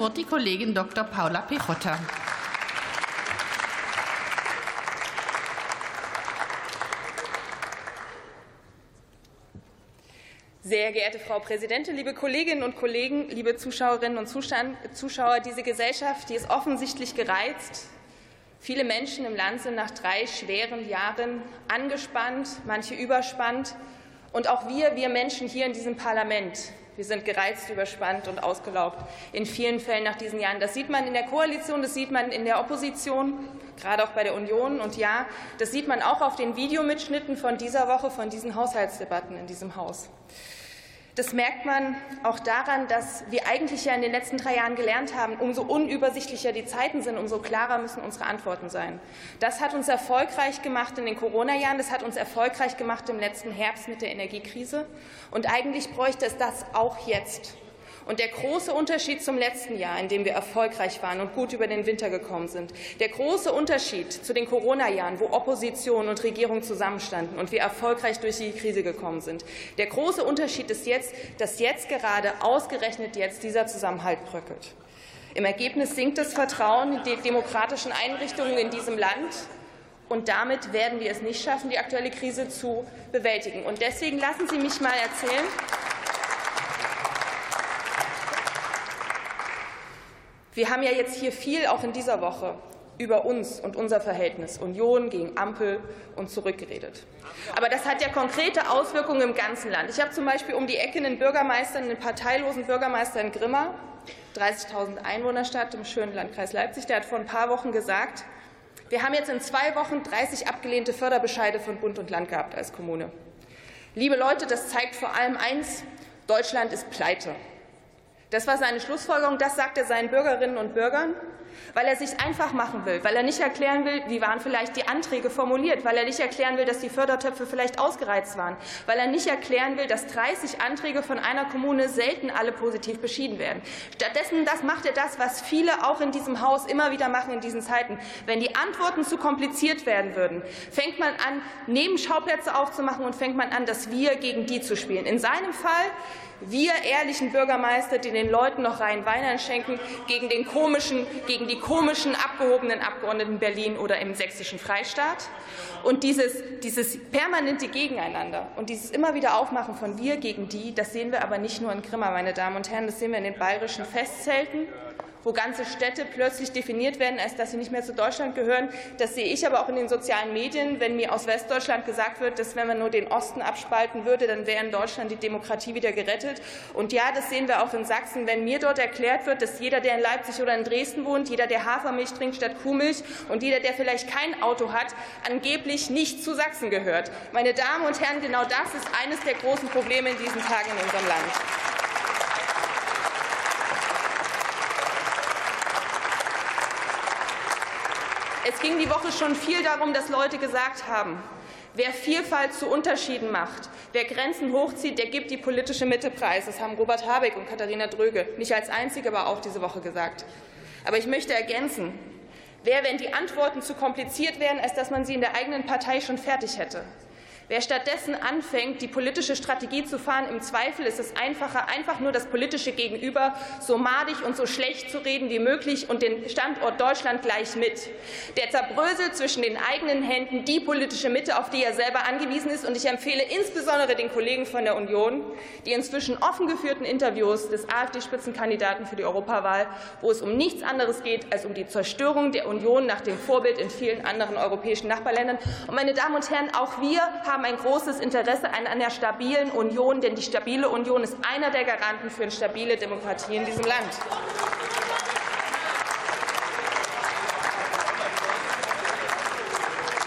Wort die Kollegin Dr. Paula Pichotta. Sehr geehrte Frau Präsidentin, liebe Kolleginnen und Kollegen, liebe Zuschauerinnen und Zuschauer, diese Gesellschaft, die ist offensichtlich gereizt. Viele Menschen im Land sind nach drei schweren Jahren angespannt, manche überspannt. Und auch wir, wir Menschen hier in diesem Parlament, wir sind gereizt, überspannt und ausgelaugt in vielen Fällen nach diesen Jahren. Das sieht man in der Koalition, das sieht man in der Opposition, gerade auch bei der Union. Und ja, das sieht man auch auf den Videomitschnitten von dieser Woche, von diesen Haushaltsdebatten in diesem Haus. Das merkt man auch daran, dass wir eigentlich ja in den letzten drei Jahren gelernt haben, umso unübersichtlicher die Zeiten sind, umso klarer müssen unsere Antworten sein. Das hat uns erfolgreich gemacht in den Corona-Jahren, das hat uns erfolgreich gemacht im letzten Herbst mit der Energiekrise. Und eigentlich bräuchte es das auch jetzt. Und der große Unterschied zum letzten Jahr, in dem wir erfolgreich waren und gut über den Winter gekommen sind, der große Unterschied zu den Corona-Jahren, wo Opposition und Regierung zusammenstanden und wir erfolgreich durch die Krise gekommen sind, der große Unterschied ist jetzt, dass jetzt gerade ausgerechnet jetzt dieser Zusammenhalt bröckelt. Im Ergebnis sinkt das Vertrauen in die demokratischen Einrichtungen in diesem Land. Und damit werden wir es nicht schaffen, die aktuelle Krise zu bewältigen. Und deswegen lassen Sie mich mal erzählen, Wir haben ja jetzt hier viel auch in dieser Woche über uns und unser Verhältnis Union gegen Ampel und zurückgeredet. Aber das hat ja konkrete Auswirkungen im ganzen Land. Ich habe zum Beispiel um die Ecke einen Bürgermeister, einen parteilosen Bürgermeister in Grimma, 30.000 Einwohnerstadt im schönen Landkreis Leipzig, der hat vor ein paar Wochen gesagt, wir haben jetzt in zwei Wochen 30 abgelehnte Förderbescheide von Bund und Land gehabt als Kommune. Liebe Leute, das zeigt vor allem eins, Deutschland ist pleite. Das war seine Schlussfolgerung. Das sagt er seinen Bürgerinnen und Bürgern, weil er sich einfach machen will, weil er nicht erklären will, wie waren vielleicht die Anträge formuliert, weil er nicht erklären will, dass die Fördertöpfe vielleicht ausgereizt waren, weil er nicht erklären will, dass 30 Anträge von einer Kommune selten alle positiv beschieden werden. Stattdessen das macht er das, was viele auch in diesem Haus immer wieder machen in diesen Zeiten. Wenn die Antworten zu kompliziert werden würden, fängt man an, Nebenschauplätze aufzumachen und fängt man an, das Wir gegen die zu spielen. In seinem Fall wir ehrlichen Bürgermeister, die den Leuten noch rein Wein schenken, gegen, den komischen, gegen die komischen, abgehobenen Abgeordneten Berlin oder im sächsischen Freistaat. Und dieses, dieses permanente Gegeneinander und dieses immer wieder Aufmachen von wir gegen die, das sehen wir aber nicht nur in Grimma, meine Damen und Herren, das sehen wir in den bayerischen Festzelten wo ganze Städte plötzlich definiert werden, als dass sie nicht mehr zu Deutschland gehören. Das sehe ich aber auch in den sozialen Medien, wenn mir aus Westdeutschland gesagt wird, dass wenn man nur den Osten abspalten würde, dann wäre in Deutschland die Demokratie wieder gerettet. Und ja, das sehen wir auch in Sachsen, wenn mir dort erklärt wird, dass jeder, der in Leipzig oder in Dresden wohnt, jeder, der Hafermilch trinkt statt Kuhmilch und jeder, der vielleicht kein Auto hat, angeblich nicht zu Sachsen gehört. Meine Damen und Herren, genau das ist eines der großen Probleme in diesen Tagen in unserem Land. Es ging die Woche schon viel darum, dass Leute gesagt haben, wer Vielfalt zu Unterschieden macht, wer Grenzen hochzieht, der gibt die politische Mitte preis. Das haben Robert Habeck und Katharina Dröge nicht als einzige, aber auch diese Woche gesagt. Aber ich möchte ergänzen, wer, wenn die Antworten zu kompliziert wären, als dass man sie in der eigenen Partei schon fertig hätte, Wer stattdessen anfängt, die politische Strategie zu fahren, im Zweifel ist es einfacher, einfach nur das politische Gegenüber so madig und so schlecht zu reden wie möglich und den Standort Deutschland gleich mit. Der zerbröselt zwischen den eigenen Händen die politische Mitte, auf die er selber angewiesen ist. Und ich empfehle insbesondere den Kollegen von der Union die inzwischen offen geführten Interviews des AfD-Spitzenkandidaten für die Europawahl, wo es um nichts anderes geht als um die Zerstörung der Union nach dem Vorbild in vielen anderen europäischen Nachbarländern. Und meine Damen und Herren, auch wir haben haben ein großes Interesse an einer stabilen Union, denn die stabile Union ist einer der Garanten für eine stabile Demokratie in diesem Land.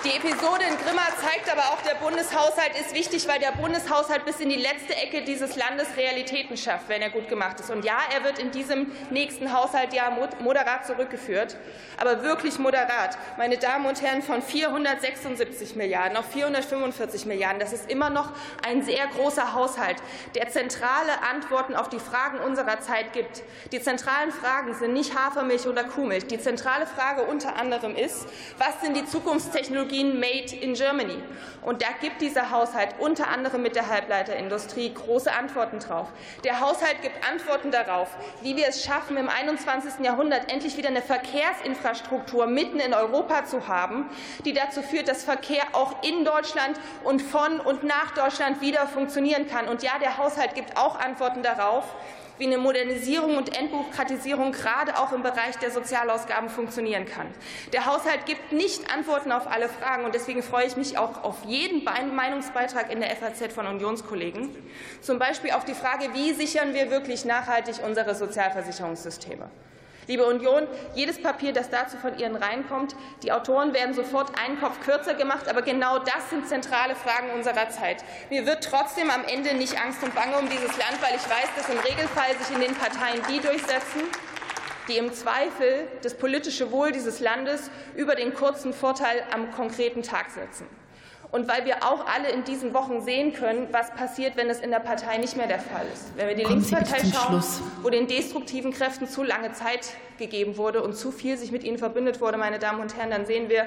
Die Episode in Grimma zeigt aber auch, der Bundeshaushalt ist wichtig, weil der Bundeshaushalt bis in die letzte Ecke dieses Landes Realitäten schafft, wenn er gut gemacht ist. Und ja, er wird in diesem nächsten Haushalt ja moderat zurückgeführt, aber wirklich moderat. Meine Damen und Herren, von 476 Milliarden auf 445 Milliarden, das ist immer noch ein sehr großer Haushalt, der zentrale Antworten auf die Fragen unserer Zeit gibt. Die zentralen Fragen sind nicht Hafermilch oder Kuhmilch. Die zentrale Frage unter anderem ist, was sind die Zukunftstechnologien, Industrien made in Germany. Und da gibt dieser Haushalt unter anderem mit der Halbleiterindustrie große Antworten drauf. Der Haushalt gibt Antworten darauf, wie wir es schaffen, im 21. Jahrhundert endlich wieder eine Verkehrsinfrastruktur mitten in Europa zu haben, die dazu führt, dass Verkehr auch in Deutschland und von und nach Deutschland wieder funktionieren kann. Und ja, der Haushalt gibt auch Antworten darauf, wie eine Modernisierung und Entbürokratisierung gerade auch im Bereich der Sozialausgaben funktionieren kann. Der Haushalt gibt nicht Antworten auf alle Fragen, und deswegen freue ich mich auch auf jeden Meinungsbeitrag in der FAZ von Unionskollegen, zum Beispiel auf die Frage, wie sichern wir wirklich nachhaltig unsere Sozialversicherungssysteme. Liebe Union, jedes Papier, das dazu von Ihnen reinkommt, die Autoren werden sofort einen Kopf kürzer gemacht, aber genau das sind zentrale Fragen unserer Zeit. Mir wird trotzdem am Ende nicht Angst und Bange um dieses Land, weil ich weiß, dass im Regelfall sich in den Parteien die durchsetzen, die im Zweifel das politische Wohl dieses Landes über den kurzen Vorteil am konkreten Tag setzen und weil wir auch alle in diesen Wochen sehen können, was passiert, wenn es in der Partei nicht mehr der Fall ist. Wenn wir die Kommen Linkspartei schauen, Schluss. wo den destruktiven Kräften zu lange Zeit gegeben wurde und zu viel sich mit ihnen verbündet wurde, meine Damen und Herren, dann sehen wir,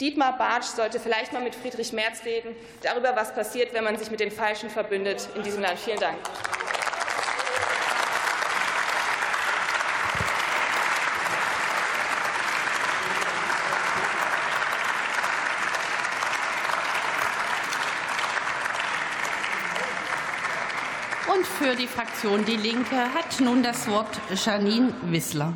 Dietmar Bartsch sollte vielleicht mal mit Friedrich Merz reden darüber, was passiert, wenn man sich mit den Falschen verbündet in diesem Land. Vielen Dank. Und für die Fraktion Die Linke hat nun das Wort Janine Wissler.